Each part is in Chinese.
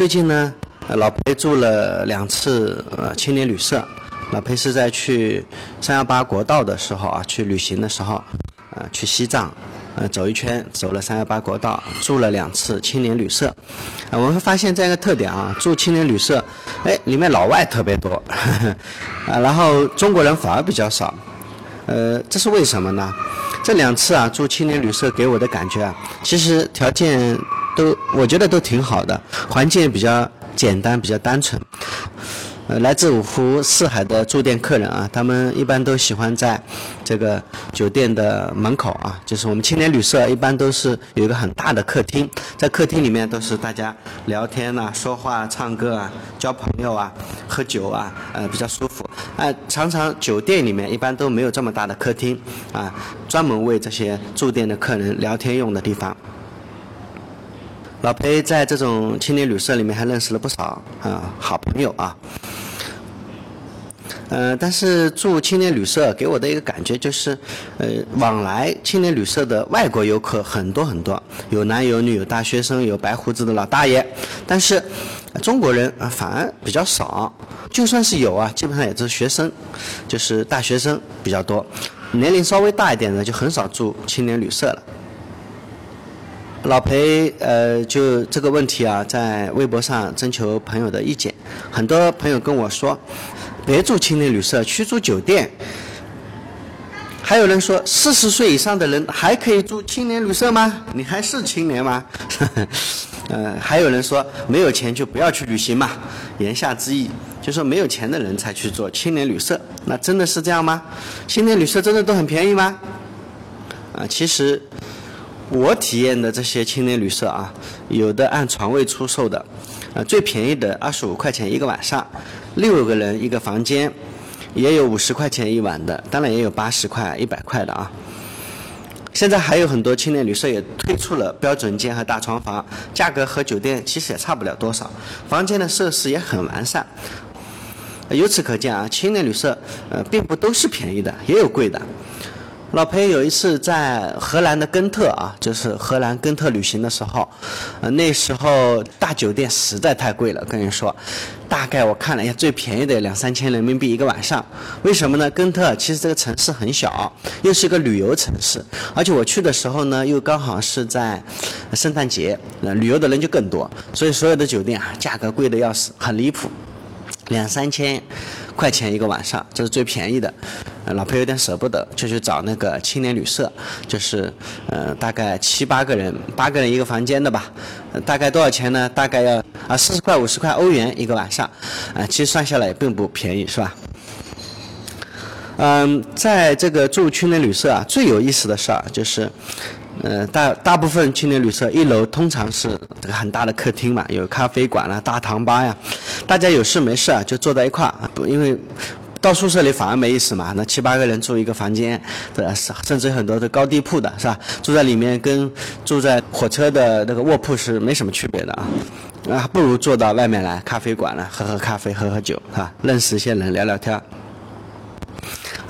最近呢，老裴住了两次呃青年旅社。老裴是在去三幺八国道的时候啊，去旅行的时候，呃，去西藏，呃，走一圈，走了三幺八国道，住了两次青年旅社。啊，我们会发现这样一个特点啊，住青年旅社，哎，里面老外特别多，啊，然后中国人反而比较少。呃，这是为什么呢？这两次啊，住青年旅社给我的感觉啊，其实条件都我觉得都挺好的，环境也比较简单，比较单纯。呃，来自五湖四海的住店客人啊，他们一般都喜欢在这个酒店的门口啊，就是我们青年旅社一般都是有一个很大的客厅，在客厅里面都是大家聊天呐、说话、唱歌啊、交朋友啊、喝酒啊，呃，比较舒服。啊，常常酒店里面一般都没有这么大的客厅啊，专门为这些住店的客人聊天用的地方。老裴在这种青年旅社里面还认识了不少啊好朋友啊。呃，但是住青年旅社给我的一个感觉就是，呃，往来青年旅社的外国游客很多很多，有男有女，有大学生，有白胡子的老大爷，但是中国人啊反而比较少，就算是有啊，基本上也是学生，就是大学生比较多，年龄稍微大一点的就很少住青年旅社了。老裴，呃，就这个问题啊，在微博上征求朋友的意见，很多朋友跟我说。别住青年旅社，去住酒店。还有人说，四十岁以上的人还可以住青年旅社吗？你还是青年吗？呃，还有人说，没有钱就不要去旅行嘛。言下之意，就说没有钱的人才去做青年旅社。那真的是这样吗？青年旅社真的都很便宜吗？啊，其实我体验的这些青年旅社啊，有的按床位出售的。呃，最便宜的二十五块钱一个晚上，六个人一个房间，也有五十块钱一晚的，当然也有八十块、一百块的啊。现在还有很多青年旅社也推出了标准间和大床房，价格和酒店其实也差不了多少，房间的设施也很完善。由此可见啊，青年旅社呃并不都是便宜的，也有贵的。老裴有一次在荷兰的根特啊，就是荷兰根特旅行的时候，呃，那时候大酒店实在太贵了，跟你说，大概我看了一下，最便宜的两三千人民币一个晚上。为什么呢？根特其实这个城市很小，又是一个旅游城市，而且我去的时候呢，又刚好是在圣诞节，呃，旅游的人就更多，所以所有的酒店啊，价格贵的要死，很离谱，两三千。块钱一个晚上，这是最便宜的。老裴有点舍不得，就去找那个青年旅社，就是呃大概七八个人，八个人一个房间的吧。大概多少钱呢？大概要啊四十块五十块欧元一个晚上，啊其实算下来也并不便宜，是吧？嗯，在这个住青年旅社啊，最有意思的事儿就是。呃，大大部分青年旅社一楼通常是这个很大的客厅嘛，有咖啡馆啦、大堂吧呀，大家有事没事啊就坐在一块儿，因为到宿舍里反而没意思嘛。那七八个人住一个房间，对吧？甚至很多的高低铺的是吧？住在里面跟住在火车的那个卧铺是没什么区别的啊，啊，不如坐到外面来咖啡馆了，喝喝咖啡，喝喝酒，是吧？认识一些人，聊聊天。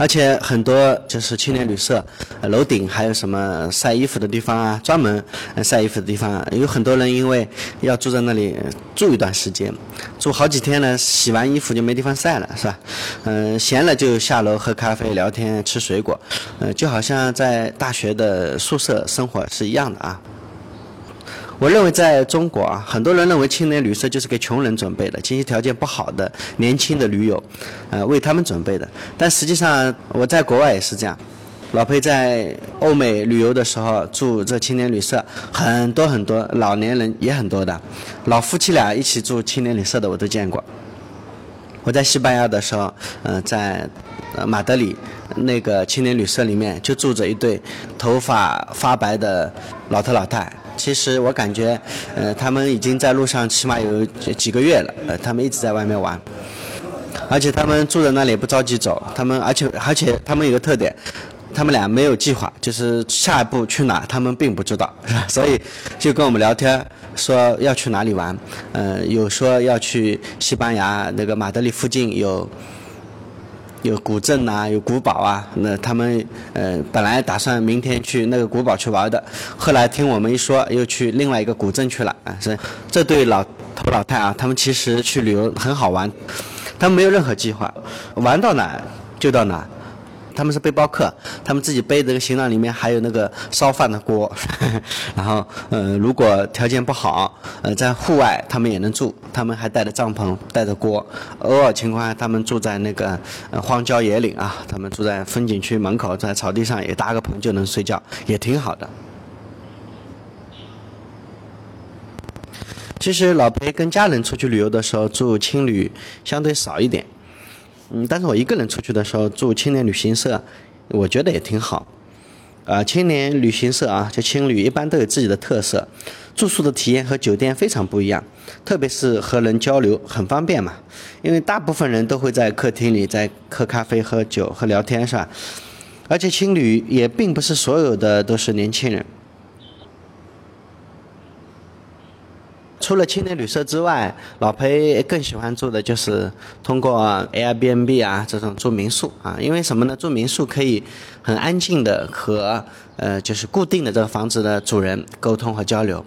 而且很多就是青年旅社，楼顶还有什么晒衣服的地方啊，专门晒衣服的地方，有很多人因为要住在那里住一段时间，住好几天呢，洗完衣服就没地方晒了，是吧？嗯，闲了就下楼喝咖啡、聊天、吃水果，呃，就好像在大学的宿舍生活是一样的啊。我认为在中国啊，很多人认为青年旅社就是给穷人准备的，经济条件不好的年轻的驴友，呃，为他们准备的。但实际上，我在国外也是这样。老裴在欧美旅游的时候住这青年旅社，很多很多老年人也很多的，老夫妻俩一起住青年旅社的我都见过。我在西班牙的时候，嗯，在马德里那个青年旅社里面就住着一对头发发白的老头老太。其实我感觉，呃，他们已经在路上起码有几个月了，呃，他们一直在外面玩，而且他们住在那里不着急走，他们而且而且他们有个特点，他们俩没有计划，就是下一步去哪他们并不知道，所以就跟我们聊天，说要去哪里玩，呃，有说要去西班牙那个马德里附近有。有古镇呐，有古堡啊，那他们呃本来打算明天去那个古堡去玩的，后来听我们一说，又去另外一个古镇去了啊。是这对老头老太啊，他们其实去旅游很好玩，他们没有任何计划，玩到哪就到哪。他们是背包客，他们自己背这个行囊里面还有那个烧饭的锅，然后呃，如果条件不好，呃，在户外他们也能住，他们还带着帐篷，带着锅，偶尔情况下他们住在那个荒郊野岭啊，他们住在风景区门口，在草地上也搭个棚就能睡觉，也挺好的。其实老裴跟家人出去旅游的时候住青旅相对少一点。嗯，但是我一个人出去的时候住青年旅行社，我觉得也挺好。啊，青年旅行社啊，就青旅一般都有自己的特色，住宿的体验和酒店非常不一样，特别是和人交流很方便嘛，因为大部分人都会在客厅里在喝咖啡、喝酒、和聊天是吧？而且青旅也并不是所有的都是年轻人。除了青年旅社之外，老裴更喜欢住的就是通过 Airbnb 啊这种住民宿啊，因为什么呢？住民宿可以很安静的和呃就是固定的这个房子的主人沟通和交流。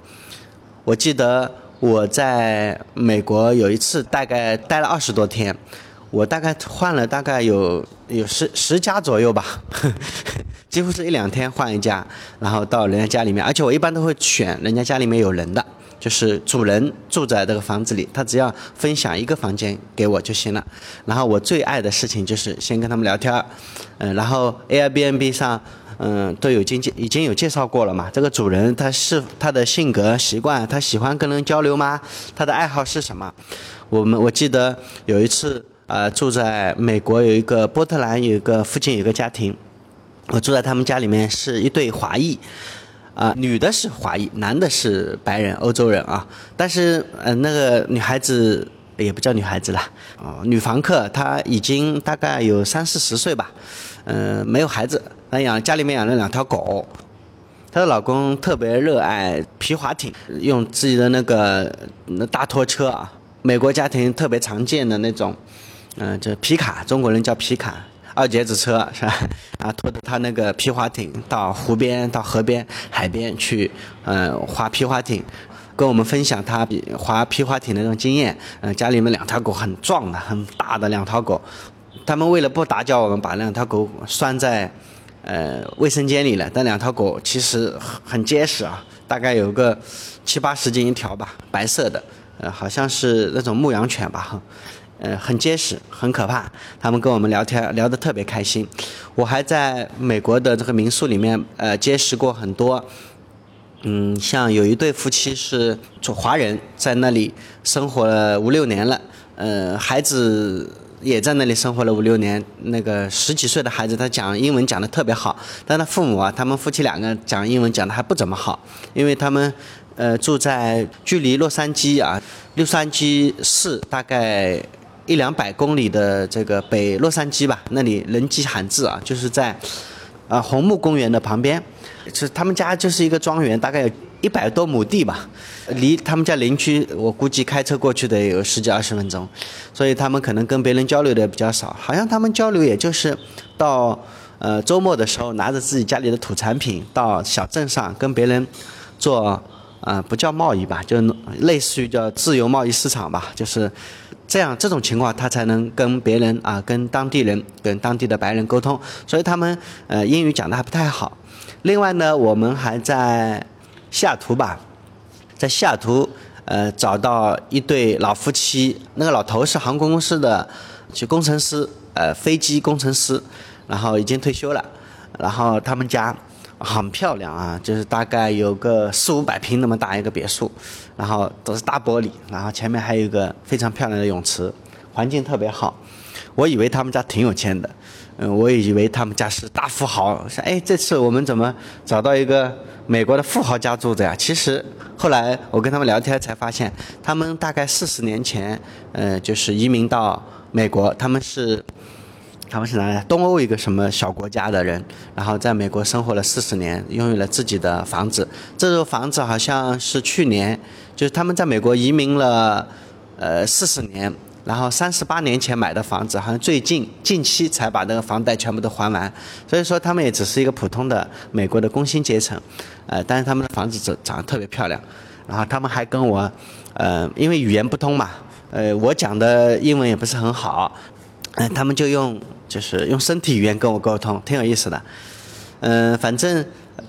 我记得我在美国有一次大概待了二十多天，我大概换了大概有有十十家左右吧，几乎是一两天换一家，然后到人家家里面，而且我一般都会选人家家里面有人的。就是主人住在这个房子里，他只要分享一个房间给我就行了。然后我最爱的事情就是先跟他们聊天，嗯，然后 Airbnb 上，嗯，都有经介已经有介绍过了嘛。这个主人他是他的性格习惯，他喜欢跟人交流吗？他的爱好是什么？我们我记得有一次，呃，住在美国有一个波特兰有一个附近有个家庭，我住在他们家里面是一对华裔。啊，女的是华裔，男的是白人，欧洲人啊。但是，呃，那个女孩子也不叫女孩子了，哦，女房客她已经大概有三四十岁吧，嗯，没有孩子，养家里面养了两条狗。她的老公特别热爱皮划艇，用自己的那个那大拖车啊，美国家庭特别常见的那种，嗯，就皮卡，中国人叫皮卡。二节子车 是吧？啊，拖着他那个皮划艇到湖边、到河边、海边去，嗯，划皮划艇，跟我们分享他划皮划艇的那种经验。嗯，家里面两条狗很壮的、很大的两条狗，他们为了不打搅我们，把两条狗拴在呃卫生间里了。但两条狗其实很结实啊，大概有个七八十斤一条吧，白色的，呃，好像是那种牧羊犬吧。呃，很结实，很可怕。他们跟我们聊天，聊得特别开心。我还在美国的这个民宿里面，呃，结识过很多。嗯，像有一对夫妻是华人，在那里生活了五六年了。呃，孩子也在那里生活了五六年。那个十几岁的孩子，他讲英文讲得特别好。但他父母啊，他们夫妻两个讲英文讲得还不怎么好，因为他们呃住在距离洛杉矶啊，洛杉矶市大概。一两百公里的这个北洛杉矶吧，那里人迹罕至啊，就是在啊红木公园的旁边，是他们家就是一个庄园，大概有一百多亩地吧，离他们家邻居我估计开车过去的有十几二十分钟，所以他们可能跟别人交流的比较少，好像他们交流也就是到呃周末的时候拿着自己家里的土产品到小镇上跟别人做啊不叫贸易吧，就类似于叫自由贸易市场吧，就是。这样这种情况，他才能跟别人啊，跟当地人、跟当地的白人沟通。所以他们呃英语讲的还不太好。另外呢，我们还在西雅图吧，在西雅图呃找到一对老夫妻，那个老头是航空公司的就工程师，呃飞机工程师，然后已经退休了，然后他们家。很漂亮啊，就是大概有个四五百平那么大一个别墅，然后都是大玻璃，然后前面还有一个非常漂亮的泳池，环境特别好。我以为他们家挺有钱的，嗯，我以为他们家是大富豪。说，哎，这次我们怎么找到一个美国的富豪家住的呀？其实后来我跟他们聊天才发现，他们大概四十年前，呃，就是移民到美国，他们是。他们是哪里？东欧一个什么小国家的人，然后在美国生活了四十年，拥有了自己的房子。这座房子好像是去年，就是他们在美国移民了，呃，四十年，然后三十八年前买的房子，好像最近近期才把那个房贷全部都还完。所以说他们也只是一个普通的美国的工薪阶层，呃，但是他们的房子长长得特别漂亮。然后他们还跟我，呃，因为语言不通嘛，呃，我讲的英文也不是很好，嗯，他们就用就是用身体语言跟我沟通，挺有意思的。嗯，反正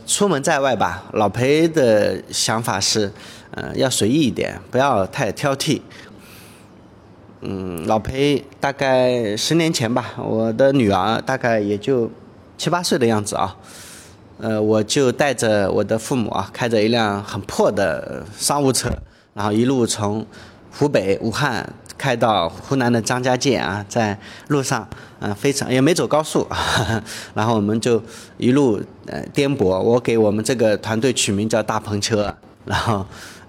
出门在外吧，老裴的想法是，嗯，要随意一点，不要太挑剔。嗯，老裴大概十年前吧，我的女儿大概也就七八岁的样子啊，呃，我就带着我的父母啊，开着一辆很破的商务车，然后一路从湖北武汉开到湖南的张家界啊，在路上，嗯，非常也没走高速，然后我们就一路呃颠簸，我给我们这个团队取名叫大篷车，然后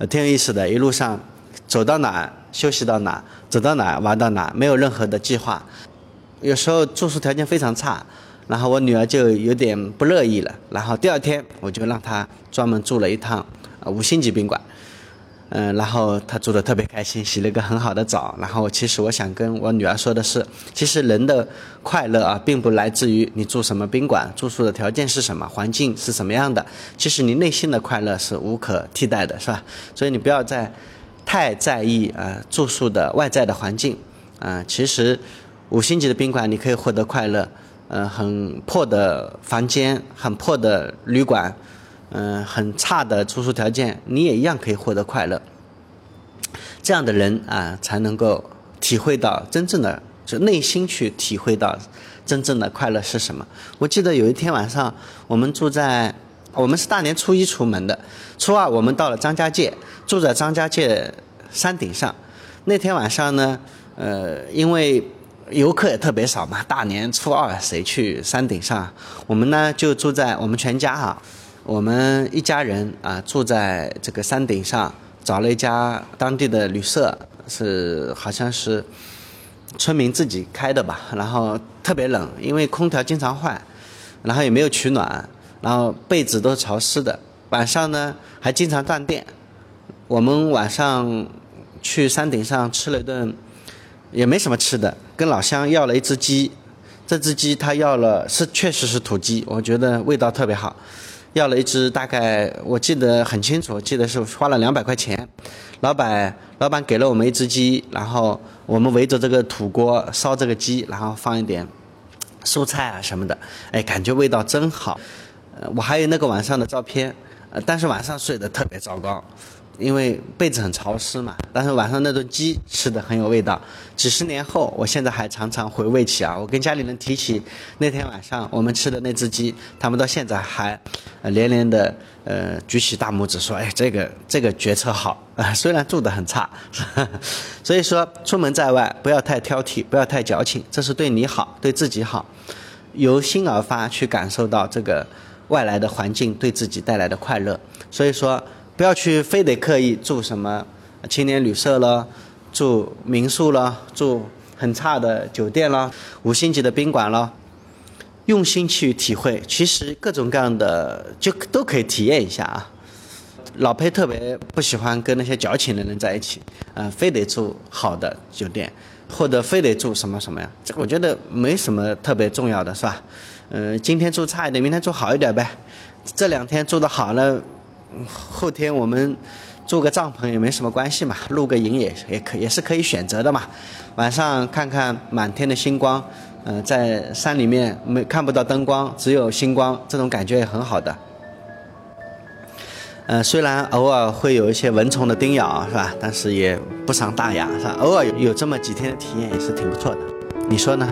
挺有意思的，一路上走到哪休息到哪。走到哪玩到哪，没有任何的计划。有时候住宿条件非常差，然后我女儿就有点不乐意了。然后第二天我就让她专门住了一趟五星级宾馆，嗯，然后她住的特别开心，洗了一个很好的澡。然后其实我想跟我女儿说的是，其实人的快乐啊，并不来自于你住什么宾馆，住宿的条件是什么，环境是什么样的。其实你内心的快乐是无可替代的，是吧？所以你不要再。太在意啊住宿的外在的环境，啊，其实五星级的宾馆你可以获得快乐，呃，很破的房间，很破的旅馆，嗯，很差的住宿条件，你也一样可以获得快乐。这样的人啊，才能够体会到真正的，就内心去体会到真正的快乐是什么。我记得有一天晚上，我们住在，我们是大年初一出门的，初二我们到了张家界。住在张家界山顶上，那天晚上呢，呃，因为游客也特别少嘛，大年初二谁去山顶上？我们呢就住在我们全家哈，我们一家人啊住在这个山顶上，找了一家当地的旅社，是好像是村民自己开的吧，然后特别冷，因为空调经常坏，然后也没有取暖，然后被子都潮湿的，晚上呢还经常断电。我们晚上去山顶上吃了一顿，也没什么吃的，跟老乡要了一只鸡，这只鸡他要了是确实是土鸡，我觉得味道特别好，要了一只大概我记得很清楚，记得是花了两百块钱，老板老板给了我们一只鸡，然后我们围着这个土锅烧这个鸡，然后放一点蔬菜啊什么的，哎，感觉味道真好，呃，我还有那个晚上的照片，呃，但是晚上睡得特别糟糕。因为被子很潮湿嘛，但是晚上那顿鸡吃的很有味道。几十年后，我现在还常常回味起啊。我跟家里人提起那天晚上我们吃的那只鸡，他们到现在还连连的呃举起大拇指说：“哎，这个这个决策好啊！” 虽然住的很差，所以说出门在外不要太挑剔，不要太矫情，这是对你好，对自己好，由心而发去感受到这个外来的环境对自己带来的快乐。所以说。不要去非得刻意住什么青年旅社了，住民宿了，住很差的酒店了，五星级的宾馆了，用心去体会，其实各种各样的就都可以体验一下啊。老裴特别不喜欢跟那些矫情的人在一起，嗯，非得住好的酒店，或者非得住什么什么呀？这我觉得没什么特别重要的是吧？嗯，今天住差一点，明天住好一点呗。这两天住的好了。后天我们住个帐篷也没什么关系嘛，露个营也也可也是可以选择的嘛。晚上看看满天的星光，嗯，在山里面没看不到灯光，只有星光，这种感觉也很好的。嗯，虽然偶尔会有一些蚊虫的叮咬，是吧？但是也不伤大雅，是吧？偶尔有这么几天的体验也是挺不错的，你说呢？